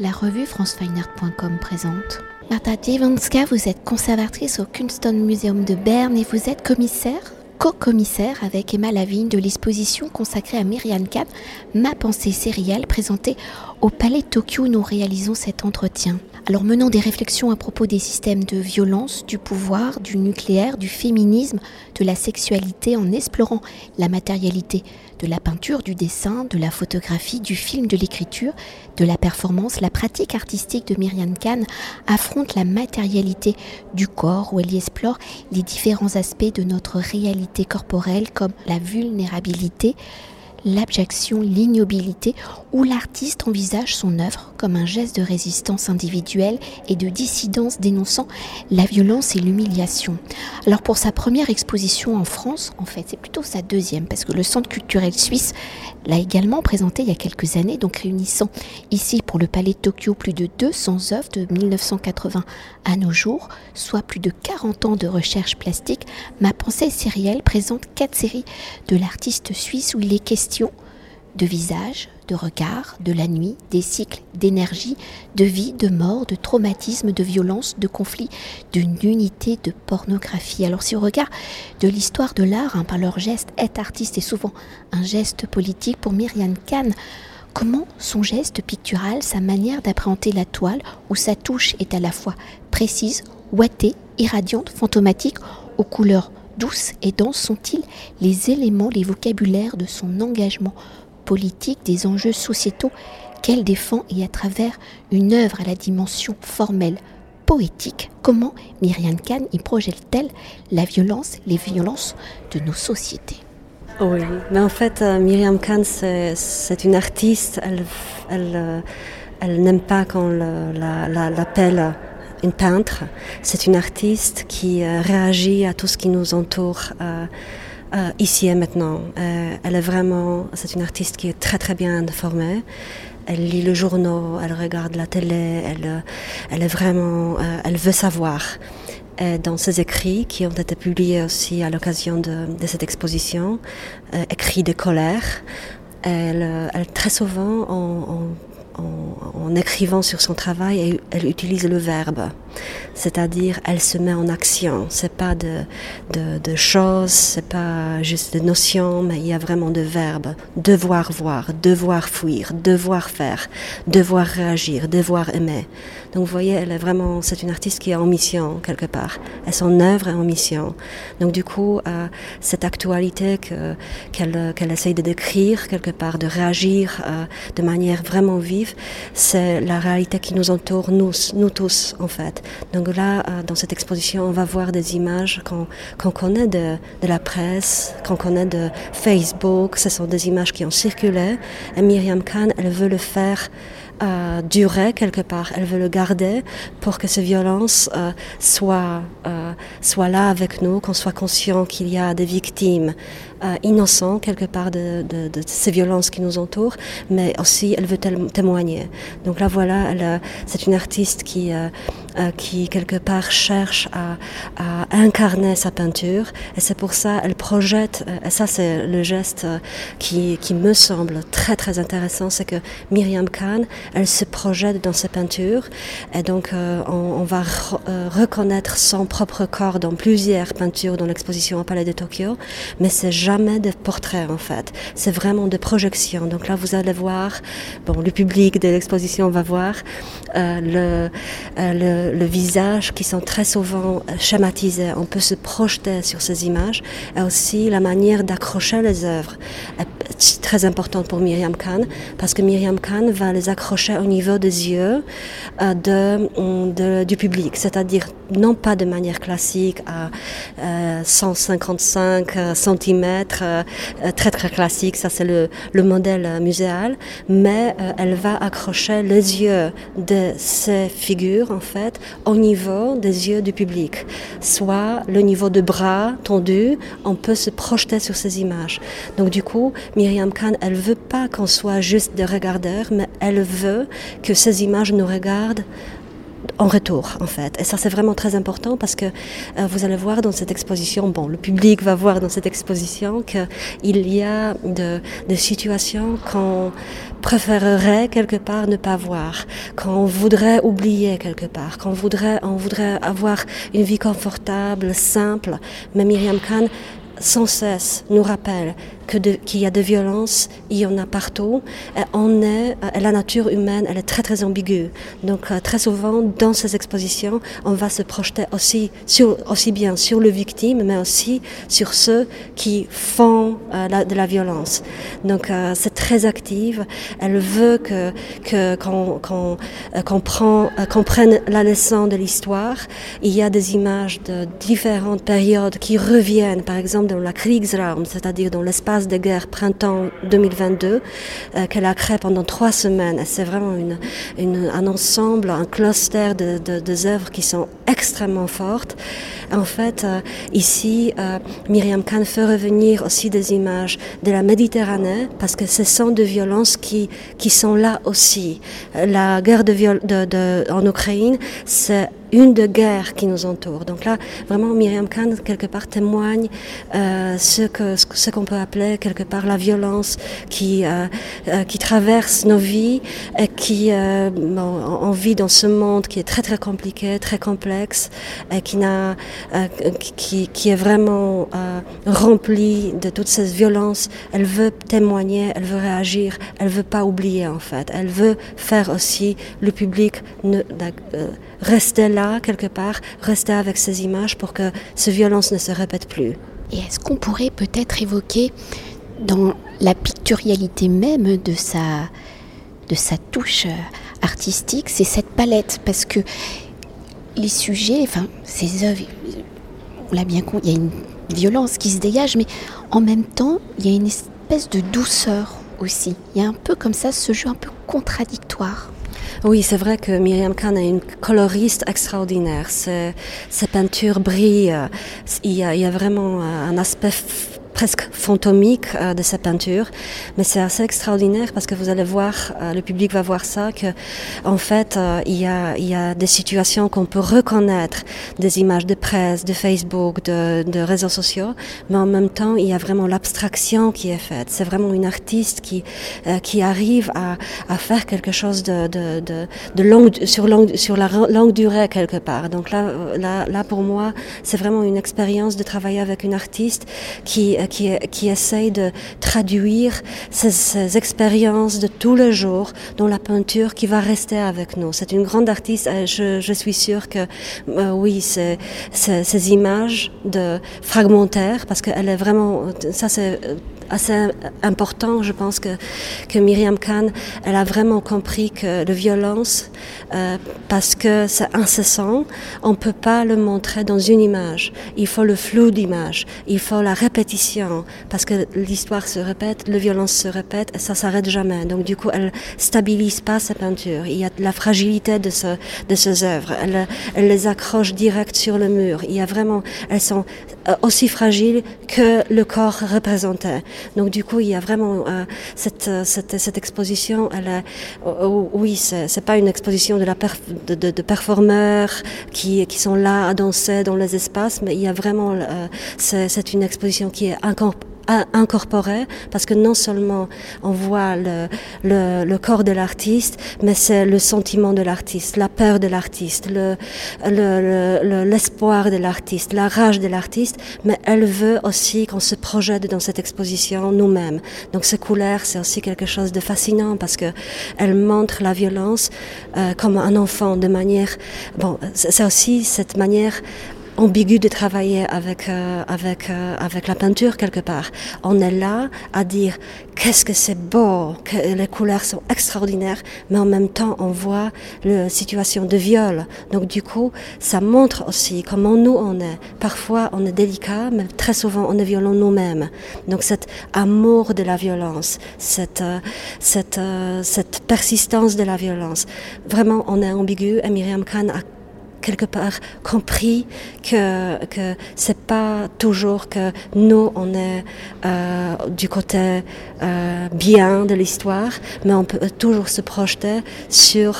La revue francefineart.com présente. Marta Diewanska, vous êtes conservatrice au Kunston Museum de Berne et vous êtes commissaire co-commissaire avec Emma Lavigne de l'exposition consacrée à Myriam Kahn, Ma pensée sérielle, présentée au Palais de Tokyo où nous réalisons cet entretien. Alors menant des réflexions à propos des systèmes de violence, du pouvoir, du nucléaire, du féminisme, de la sexualité en explorant la matérialité de la peinture, du dessin, de la photographie, du film, de l'écriture, de la performance, la pratique artistique de Myriam Kahn affronte la matérialité du corps où elle y explore les différents aspects de notre réalité corporelle comme la vulnérabilité, l'abjection, l'ignobilité, où l'artiste envisage son œuvre comme un geste de résistance individuelle et de dissidence dénonçant la violence et l'humiliation. Alors pour sa première exposition en France, en fait c'est plutôt sa deuxième, parce que le Centre culturel suisse l'a également présenté il y a quelques années, donc réunissant ici pour le Palais de Tokyo plus de 200 œuvres de 1980 à nos jours, soit plus de 40 ans de recherche plastique. Ma pensée sérielle présente quatre séries de l'artiste suisse où il est question de visage, de regard, de la nuit, des cycles d'énergie, de vie, de mort, de traumatisme, de violence, de conflit, d'une unité, de pornographie. Alors si on regarde de l'histoire de l'art, hein, par leur geste, être artiste est souvent un geste politique pour Myriam Kahn. Comment son geste pictural, sa manière d'appréhender la toile, où sa touche est à la fois précise, ouatée, irradiante, fantomatique, aux couleurs douces et denses sont-ils les éléments, les vocabulaires de son engagement politique, des enjeux sociétaux qu'elle défend et à travers une œuvre à la dimension formelle, poétique, comment Myriam Kahn y projette-t-elle la violence, les violences de nos sociétés? Oui, mais en fait, euh, Myriam Kahn, c'est une artiste, elle, euh, n'aime pas qu'on l'appelle la, une peintre, c'est une artiste qui euh, réagit à tout ce qui nous entoure. Euh, euh, ici et maintenant. elle est vraiment, c'est une artiste qui est très très bien informée. Elle lit le journal, elle regarde la télé, elle, est vraiment, elle veut savoir. Et dans ses écrits, qui ont été publiés aussi à l'occasion de, cette exposition, écrits de colère, elle, très souvent on en, écrivant sur son travail, elle, utilise le verbe, c'est-à-dire elle se met en action. C'est pas de, de, de choses, c'est pas juste de notions, mais il y a vraiment de verbes. Devoir voir, devoir fuir, devoir faire, devoir réagir, devoir aimer. Donc vous voyez, elle vraiment, c'est une artiste qui est en mission quelque part. Et son œuvre est en mission. Donc du coup, euh, cette actualité qu'elle qu'elle essaye de décrire quelque part, de réagir euh, de manière vraiment vive, c'est la réalité qui nous entoure, nous, nous tous en fait. Donc là, euh, dans cette exposition, on va voir des images qu'on connaît de, la presse, qu'on connaît de Facebook. Ce sont des images qui ont circulé. Et Myriam Khan, elle veut le faire euh, durer quelque part. Elle veut le garder pour que ces violences euh, soient, soient là avec nous, qu'on soit conscient qu'il y a des victimes euh, innocentes quelque part de, ces violences qui nous entourent, mais aussi elle veut témoigner. Donc là voilà, c'est une artiste qui, euh, euh, qui quelque part cherche à, incarner sa peinture et c'est pour ça elle projette, et ça c'est le geste qui, me semble très très intéressant, c'est que Myriam Kahn, elle se projette dans ses peintures et donc euh, on, va re, euh, reconnaître son propre corps dans plusieurs peintures dans l'exposition au Palais de Tokyo, mais c'est jamais des portraits en fait, c'est vraiment des projections. Donc là vous allez voir, bon le public de l'exposition va voir euh, le, euh, le, visage qui sont très souvent schématisés. On peut se projeter sur ces images et aussi la manière d'accrocher les œuvres est très importante pour Myriam Kahn parce que Myriam Kahn va les accrocher au niveau des yeux euh, de, de, du public, c'est-à-dire non pas de manière classique à euh, 155 cm, euh, très très classique, ça c'est le, le modèle muséal, mais euh, elle va accrocher les yeux de ces figures en fait au niveau des yeux du public, soit le niveau de bras tendu, on peut se projeter sur ces images. Donc du coup, Myriam Khan, elle veut pas qu'on soit juste des regardeurs, mais elle veut que ces images nous regardent en retour, en fait. Et ça, c'est vraiment très important parce que euh, vous allez voir dans cette exposition, bon, le public va voir dans cette exposition qu'il y a de, de situations qu'on préférerait quelque part ne pas voir, qu'on voudrait oublier quelque part, qu'on voudrait, on voudrait avoir une vie confortable, simple. Mais Myriam Khan sans cesse nous rappelle qu'il y a des violences, il y en a partout. Et on est, euh, la nature humaine, elle est très très ambiguë. Donc euh, très souvent, dans ces expositions, on va se projeter aussi, bien sur le victime, mais aussi sur ceux qui font euh, de la violence. Donc c'est très active. Elle veut que qu'on qu'on qu'on prend qu'on prenne la leçon de l'histoire. Il y a des images de différentes périodes qui reviennent, par exemple dans la Kriegsraum, c'est-à-dire dans l'espace de guerre printemps 2022, euh, qu'elle a créé pendant trois semaines. C'est vraiment une, une, un ensemble, un cluster de, de, de, œuvres qui sont extrêmement fortes. En fait, euh, ici, euh, Myriam Khan fait revenir aussi des images de la Méditerranée, parce que ce sont des violences qui, qui sont là aussi. La guerre de, de, de en Ukraine, c'est une de guerre qui nous entoure. Donc là, vraiment, Myriam Khan, quelque part, témoigne euh, ce que ce qu'on peut appeler quelque part la violence qui euh, euh, qui traverse nos vies et qui bon, on vit dans ce monde qui est très très compliqué, très complexe et qui n'a qui qui est vraiment rempli de toutes ces violences. Elle veut témoigner, elle veut réagir, elle veut pas oublier en fait. Elle veut faire aussi le public rester là quelque part, rester avec ces images pour que ces violences ne se répètent plus. Et est-ce qu'on pourrait peut-être évoquer dans la pictorialité même de sa, de sa touche artistique, c'est cette palette Parce que les sujets, enfin, ces œuvres, on l'a bien compris, il y a une violence qui se dégage, mais en même temps, il y a une espèce de douceur aussi. Il y a un peu comme ça ce jeu un peu contradictoire. Oui, c'est vrai que Myriam Khan est une coloriste extraordinaire. Ses, peintures brillent. Il y a vraiment un aspect presque fantomique euh, de sa peinture, mais c'est assez extraordinaire parce que vous allez voir, euh, le public va voir ça, que en fait euh, il, y a, il y a des situations qu'on peut reconnaître, des images de presse, de Facebook, de, de réseaux sociaux, mais en même temps il y a vraiment l'abstraction qui est faite. C'est vraiment une artiste qui qui arrive à, à faire quelque chose de, de, de, de longue sur longue sur la longue durée quelque part. Donc là là, là pour moi c'est vraiment une expérience de travailler avec une artiste qui qui, essaye de traduire ces, ces, expériences de tous les jours dans la peinture qui va rester avec nous. C'est une grande artiste. Je, suis sûre que euh, oui, ces images de fragmentaires, parce qu'elle est vraiment, ça c'est assez important. Je pense que, que Myriam Khan, elle a vraiment compris que la violence, euh, parce que c'est incessant, on peut pas le montrer dans une image. Il faut le flou d'image, il faut la répétition, parce que l'histoire se répète, la violence se répète, et ça s'arrête jamais. Donc du coup, elle stabilise pas sa peinture. Il y a la fragilité de, ce, ces œuvres. Elle, les accroche direct sur le mur. Il y a vraiment, elles sont euh, aussi fragiles que le corps représenté. Donc du coup, il y a vraiment euh, cette, euh, cette, exposition. Elle est, euh, oui, c'est pas une exposition de, performeurs qui, sont là à danser dans les espaces, mais il y a vraiment, c'est une exposition qui est incorporé parce que non seulement on voit le, corps de l'artiste, mais c'est le sentiment de l'artiste, la peur de l'artiste, l'espoir le, le, de l'artiste, la rage de l'artiste, mais elle veut aussi qu'on se projette dans cette exposition nous-mêmes. Donc ces couleurs, c'est aussi quelque chose de fascinant parce que elle montre la violence euh, comme un enfant de manière, bon, c'est aussi cette manière ambigu de travailler avec euh, avec euh, avec la peinture quelque part. On est là à dire qu'est-ce que c'est beau, que les couleurs sont extraordinaires, mais en même temps on voit la situation de viol. Donc du coup, ça montre aussi comment nous on est. Parfois on est délicat, mais très souvent on est violent nous-mêmes. Donc cet amour de la violence, cette euh, cette euh, cette persistance de la violence. Vraiment, on est ambigu. Et Myriam Khan a quelque part compris que que c'est pas toujours que nous on est euh, du côté euh, bien de l'histoire mais on peut toujours se projeter sur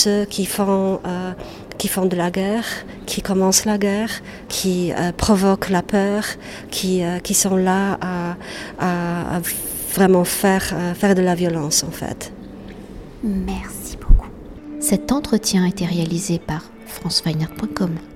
ceux qui font euh, qui font de la guerre, qui commencent la guerre, qui provoquent la peur, qui, qui sont là à, à, à vraiment faire, faire de la violence en fait. Merci beaucoup. Cet entretien a été réalisé par franceweiner.com.